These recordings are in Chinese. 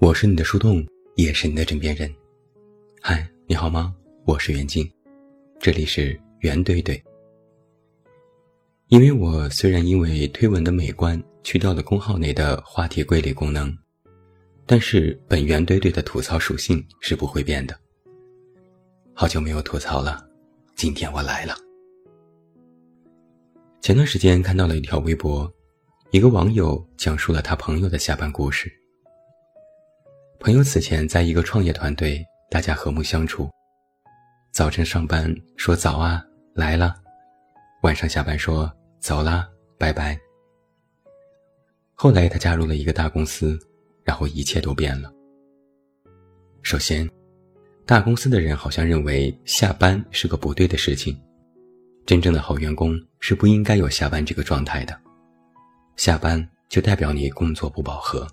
我是你的树洞，也是你的枕边人。嗨，你好吗？我是袁静，这里是圆怼怼。因为我虽然因为推文的美观去掉了公号内的话题归类功能，但是本圆怼怼的吐槽属性是不会变的。好久没有吐槽了，今天我来了。前段时间看到了一条微博，一个网友讲述了他朋友的下班故事。朋友此前在一个创业团队，大家和睦相处。早晨上班说早啊，来了；晚上下班说走啦，拜拜。后来他加入了一个大公司，然后一切都变了。首先，大公司的人好像认为下班是个不对的事情，真正的好员工是不应该有下班这个状态的，下班就代表你工作不饱和。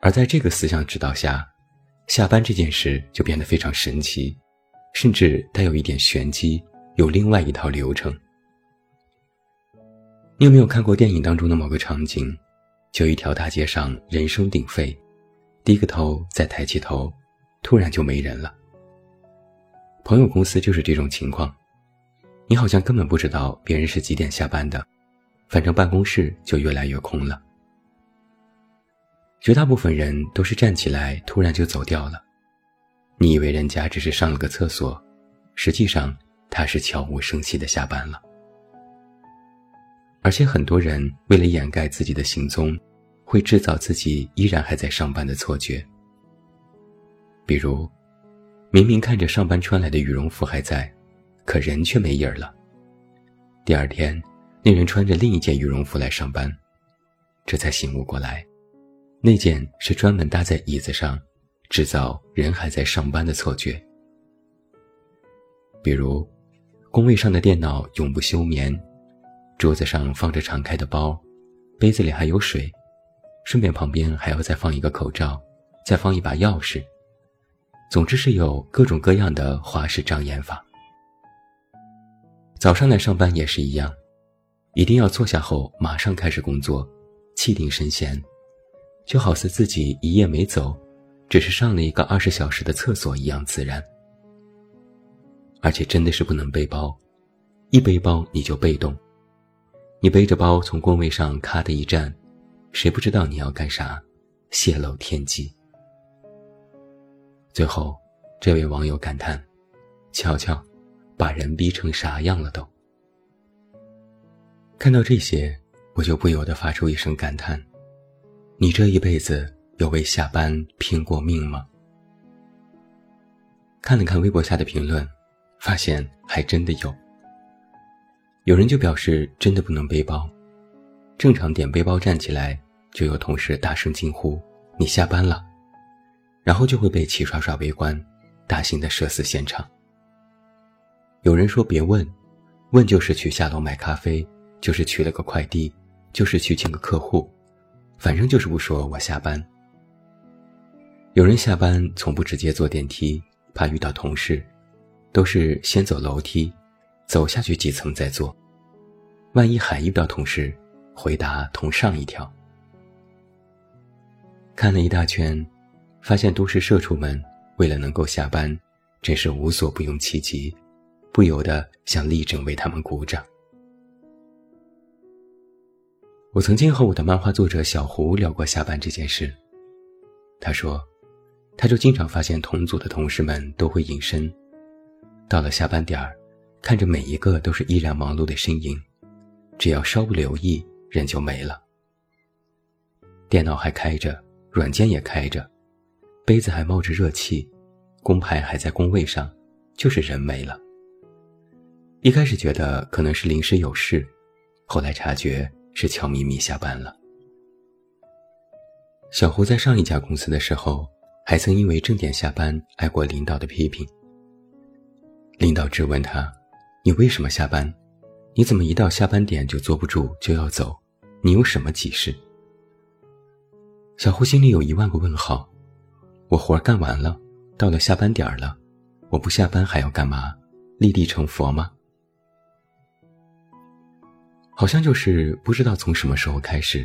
而在这个思想指导下，下班这件事就变得非常神奇，甚至带有一点玄机，有另外一套流程。你有没有看过电影当中的某个场景？就一条大街上人声鼎沸，低个头再抬起头，突然就没人了。朋友公司就是这种情况，你好像根本不知道别人是几点下班的，反正办公室就越来越空了。绝大部分人都是站起来，突然就走掉了。你以为人家只是上了个厕所，实际上他是悄无声息的下班了。而且很多人为了掩盖自己的行踪，会制造自己依然还在上班的错觉。比如，明明看着上班穿来的羽绒服还在，可人却没影儿了。第二天，那人穿着另一件羽绒服来上班，这才醒悟过来。那件是专门搭在椅子上，制造人还在上班的错觉。比如，工位上的电脑永不休眠，桌子上放着敞开的包，杯子里还有水，顺便旁边还要再放一个口罩，再放一把钥匙。总之是有各种各样的花式障眼法。早上来上班也是一样，一定要坐下后马上开始工作，气定神闲。就好似自己一夜没走，只是上了一个二十小时的厕所一样自然。而且真的是不能背包，一背包你就被动。你背着包从工位上咔的一站，谁不知道你要干啥？泄露天机。最后，这位网友感叹：“瞧瞧，把人逼成啥样了都。”看到这些，我就不由得发出一声感叹。你这一辈子有为下班拼过命吗？看了看微博下的评论，发现还真的有。有人就表示真的不能背包，正常点背包站起来，就有同事大声惊呼：“你下班了！”然后就会被齐刷刷围观，大型的社死现场。有人说别问，问就是去下楼买咖啡，就是取了个快递，就是去见个客户。反正就是不说我下班。有人下班从不直接坐电梯，怕遇到同事，都是先走楼梯，走下去几层再坐。万一还遇到同事，回答同上一条。看了一大圈，发现都市社畜们为了能够下班，真是无所不用其极，不由得想立正为他们鼓掌。我曾经和我的漫画作者小胡聊过下班这件事。他说，他就经常发现同组的同事们都会隐身，到了下班点儿，看着每一个都是依然忙碌的身影，只要稍不留意，人就没了。电脑还开着，软件也开着，杯子还冒着热气，工牌还在工位上，就是人没了。一开始觉得可能是临时有事，后来察觉。是悄咪咪下班了。小胡在上一家公司的时候，还曾因为正点下班挨过领导的批评。领导质问他：“你为什么下班？你怎么一到下班点就坐不住就要走？你有什么急事？”小胡心里有一万个问号。我活干完了，到了下班点了，我不下班还要干嘛？立地成佛吗？好像就是不知道从什么时候开始，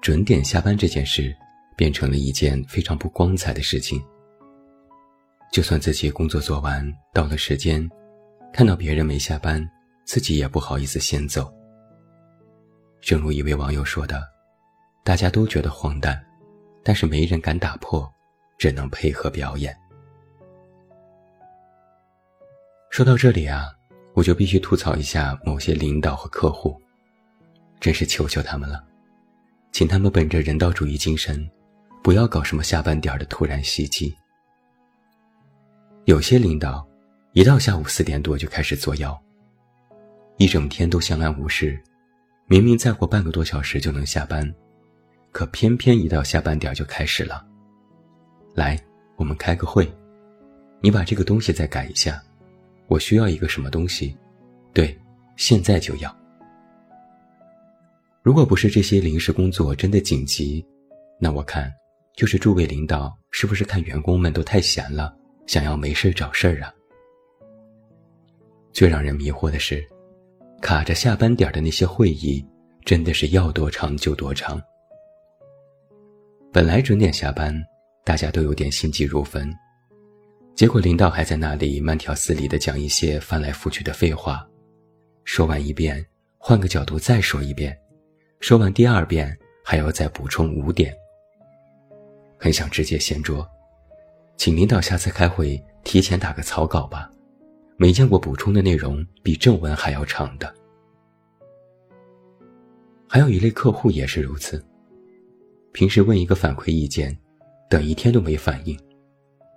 准点下班这件事变成了一件非常不光彩的事情。就算自己工作做完，到了时间，看到别人没下班，自己也不好意思先走。正如一位网友说的：“大家都觉得荒诞，但是没人敢打破，只能配合表演。”说到这里啊，我就必须吐槽一下某些领导和客户，真是求求他们了，请他们本着人道主义精神，不要搞什么下班点的突然袭击。有些领导，一到下午四点多就开始作妖，一整天都相安无事，明明再过半个多小时就能下班，可偏偏一到下班点就开始了。来，我们开个会，你把这个东西再改一下，我需要一个什么东西，对，现在就要。如果不是这些临时工作真的紧急，那我看，就是诸位领导是不是看员工们都太闲了？想要没事找事儿啊！最让人迷惑的是，卡着下班点的那些会议，真的是要多长就多长。本来准点下班，大家都有点心急如焚，结果领导还在那里慢条斯理地讲一些翻来覆去的废话，说完一遍，换个角度再说一遍，说完第二遍还要再补充五点，很想直接掀桌。请领导下次开会提前打个草稿吧，没见过补充的内容比正文还要长的。还有一类客户也是如此，平时问一个反馈意见，等一天都没反应，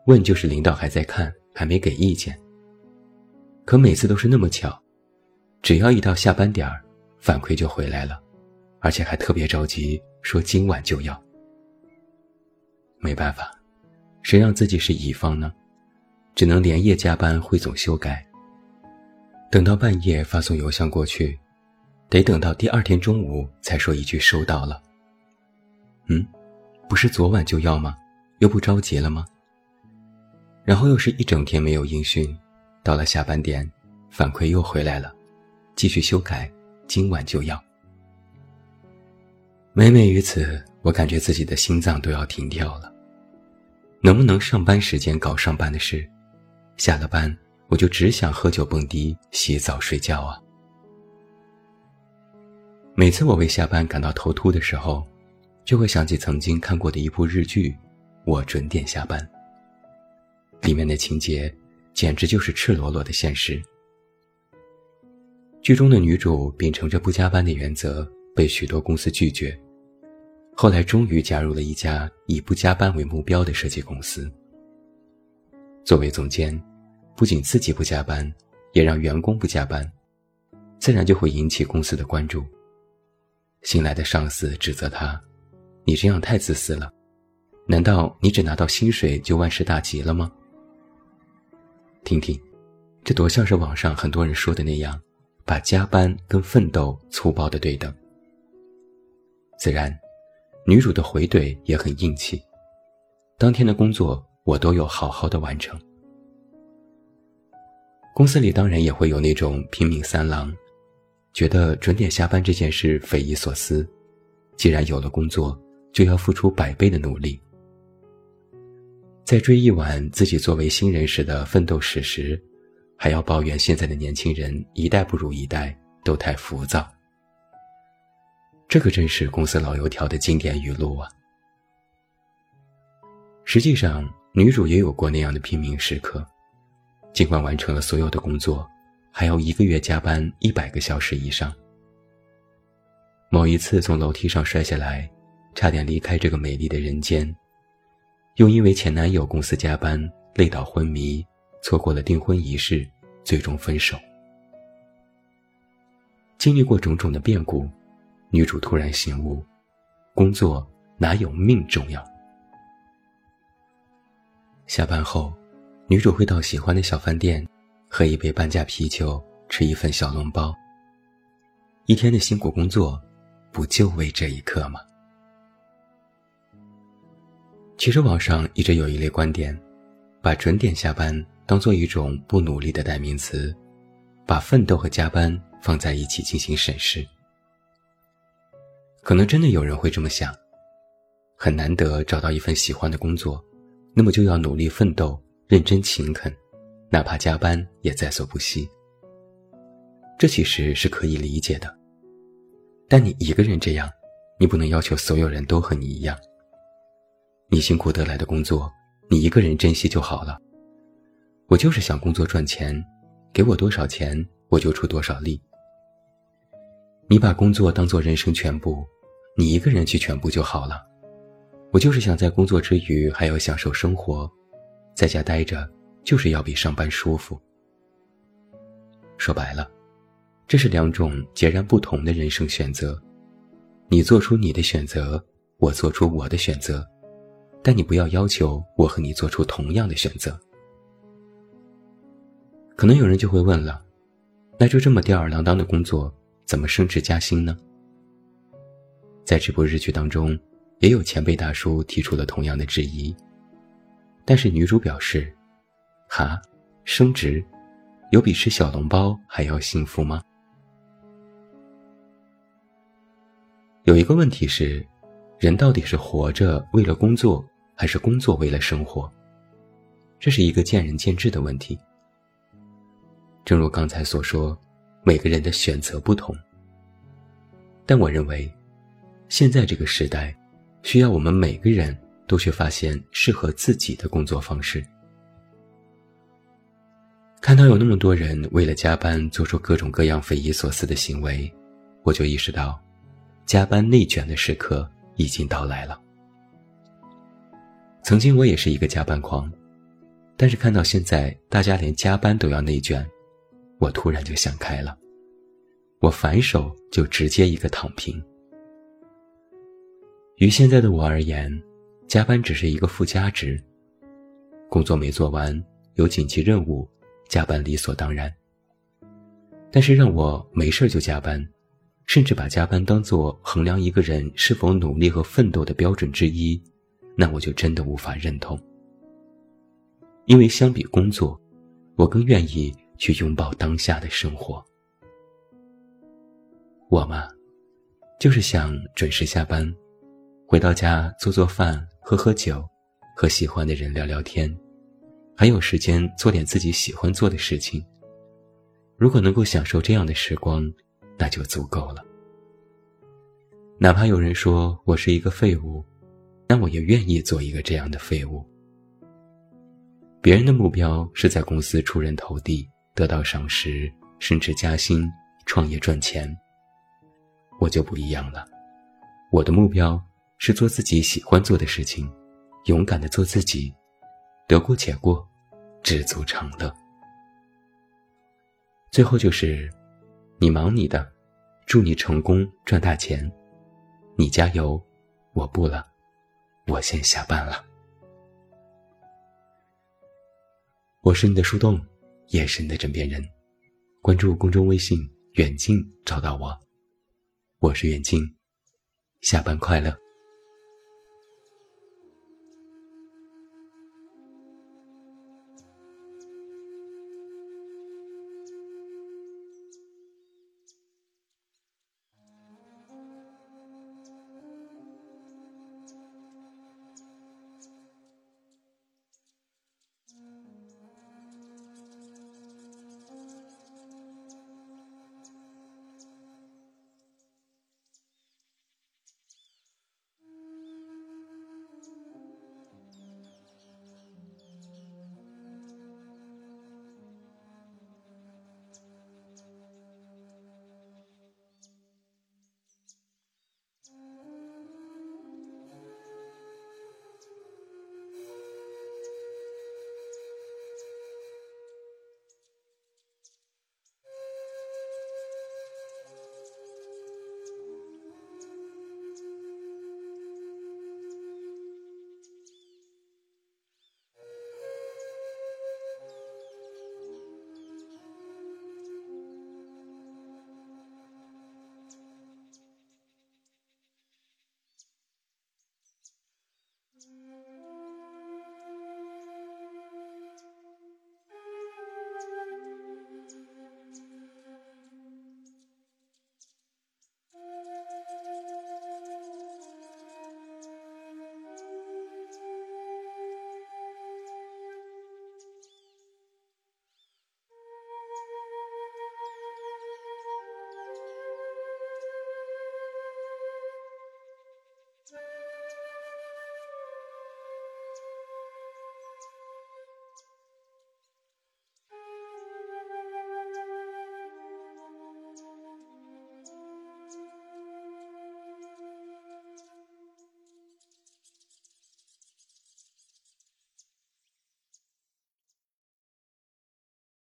问就是领导还在看，还没给意见。可每次都是那么巧，只要一到下班点儿，反馈就回来了，而且还特别着急，说今晚就要。没办法。谁让自己是乙方呢？只能连夜加班汇总修改。等到半夜发送邮箱过去，得等到第二天中午才说一句收到了。嗯，不是昨晚就要吗？又不着急了吗？然后又是一整天没有音讯，到了下班点，反馈又回来了，继续修改，今晚就要。每每于此，我感觉自己的心脏都要停跳了。能不能上班时间搞上班的事？下了班我就只想喝酒蹦迪、洗澡睡觉啊！每次我为下班感到头秃的时候，就会想起曾经看过的一部日剧《我准点下班》。里面的情节简直就是赤裸裸的现实。剧中的女主秉承着不加班的原则，被许多公司拒绝。后来终于加入了一家以不加班为目标的设计公司。作为总监，不仅自己不加班，也让员工不加班，自然就会引起公司的关注。新来的上司指责他：“你这样太自私了，难道你只拿到薪水就万事大吉了吗？”听听，这多像是网上很多人说的那样，把加班跟奋斗粗暴的对等。自然。女主的回怼也很硬气，当天的工作我都有好好的完成。公司里当然也会有那种拼命三郎，觉得准点下班这件事匪夷所思，既然有了工作，就要付出百倍的努力。在追一晚自己作为新人时的奋斗史时，还要抱怨现在的年轻人一代不如一代，都太浮躁。这可真是公司老油条的经典语录啊！实际上，女主也有过那样的拼命时刻，尽管完成了所有的工作，还要一个月加班一百个小时以上。某一次从楼梯上摔下来，差点离开这个美丽的人间，又因为前男友公司加班累到昏迷，错过了订婚仪式，最终分手。经历过种种的变故。女主突然醒悟，工作哪有命重要？下班后，女主会到喜欢的小饭店，喝一杯半价啤酒，吃一份小笼包。一天的辛苦工作，不就为这一刻吗？其实网上一直有一类观点，把准点下班当做一种不努力的代名词，把奋斗和加班放在一起进行审视。可能真的有人会这么想，很难得找到一份喜欢的工作，那么就要努力奋斗，认真勤恳，哪怕加班也在所不惜。这其实是可以理解的。但你一个人这样，你不能要求所有人都和你一样。你辛苦得来的工作，你一个人珍惜就好了。我就是想工作赚钱，给我多少钱我就出多少力。你把工作当做人生全部，你一个人去全部就好了。我就是想在工作之余还要享受生活，在家待着就是要比上班舒服。说白了，这是两种截然不同的人生选择。你做出你的选择，我做出我的选择，但你不要要求我和你做出同样的选择。可能有人就会问了，那就这么吊儿郎当的工作？怎么升职加薪呢？在直播日剧当中，也有前辈大叔提出了同样的质疑，但是女主表示：“哈，升职，有比吃小笼包还要幸福吗？”有一个问题是，人到底是活着为了工作，还是工作为了生活？这是一个见仁见智的问题。正如刚才所说。每个人的选择不同，但我认为，现在这个时代，需要我们每个人都去发现适合自己的工作方式。看到有那么多人为了加班做出各种各样匪夷所思的行为，我就意识到，加班内卷的时刻已经到来了。曾经我也是一个加班狂，但是看到现在大家连加班都要内卷。我突然就想开了，我反手就直接一个躺平。于现在的我而言，加班只是一个附加值。工作没做完，有紧急任务，加班理所当然。但是让我没事就加班，甚至把加班当做衡量一个人是否努力和奋斗的标准之一，那我就真的无法认同。因为相比工作，我更愿意。去拥抱当下的生活。我嘛，就是想准时下班，回到家做做饭、喝喝酒，和喜欢的人聊聊天，还有时间做点自己喜欢做的事情。如果能够享受这样的时光，那就足够了。哪怕有人说我是一个废物，那我也愿意做一个这样的废物。别人的目标是在公司出人头地。得到赏识、升职加薪、创业赚钱，我就不一样了。我的目标是做自己喜欢做的事情，勇敢的做自己，得过且过，知足常乐。最后就是，你忙你的，祝你成功赚大钱，你加油，我不了，我先下班了。我是你的树洞。夜深的枕边人，关注公众微信“远近”找到我，我是远近，下班快乐。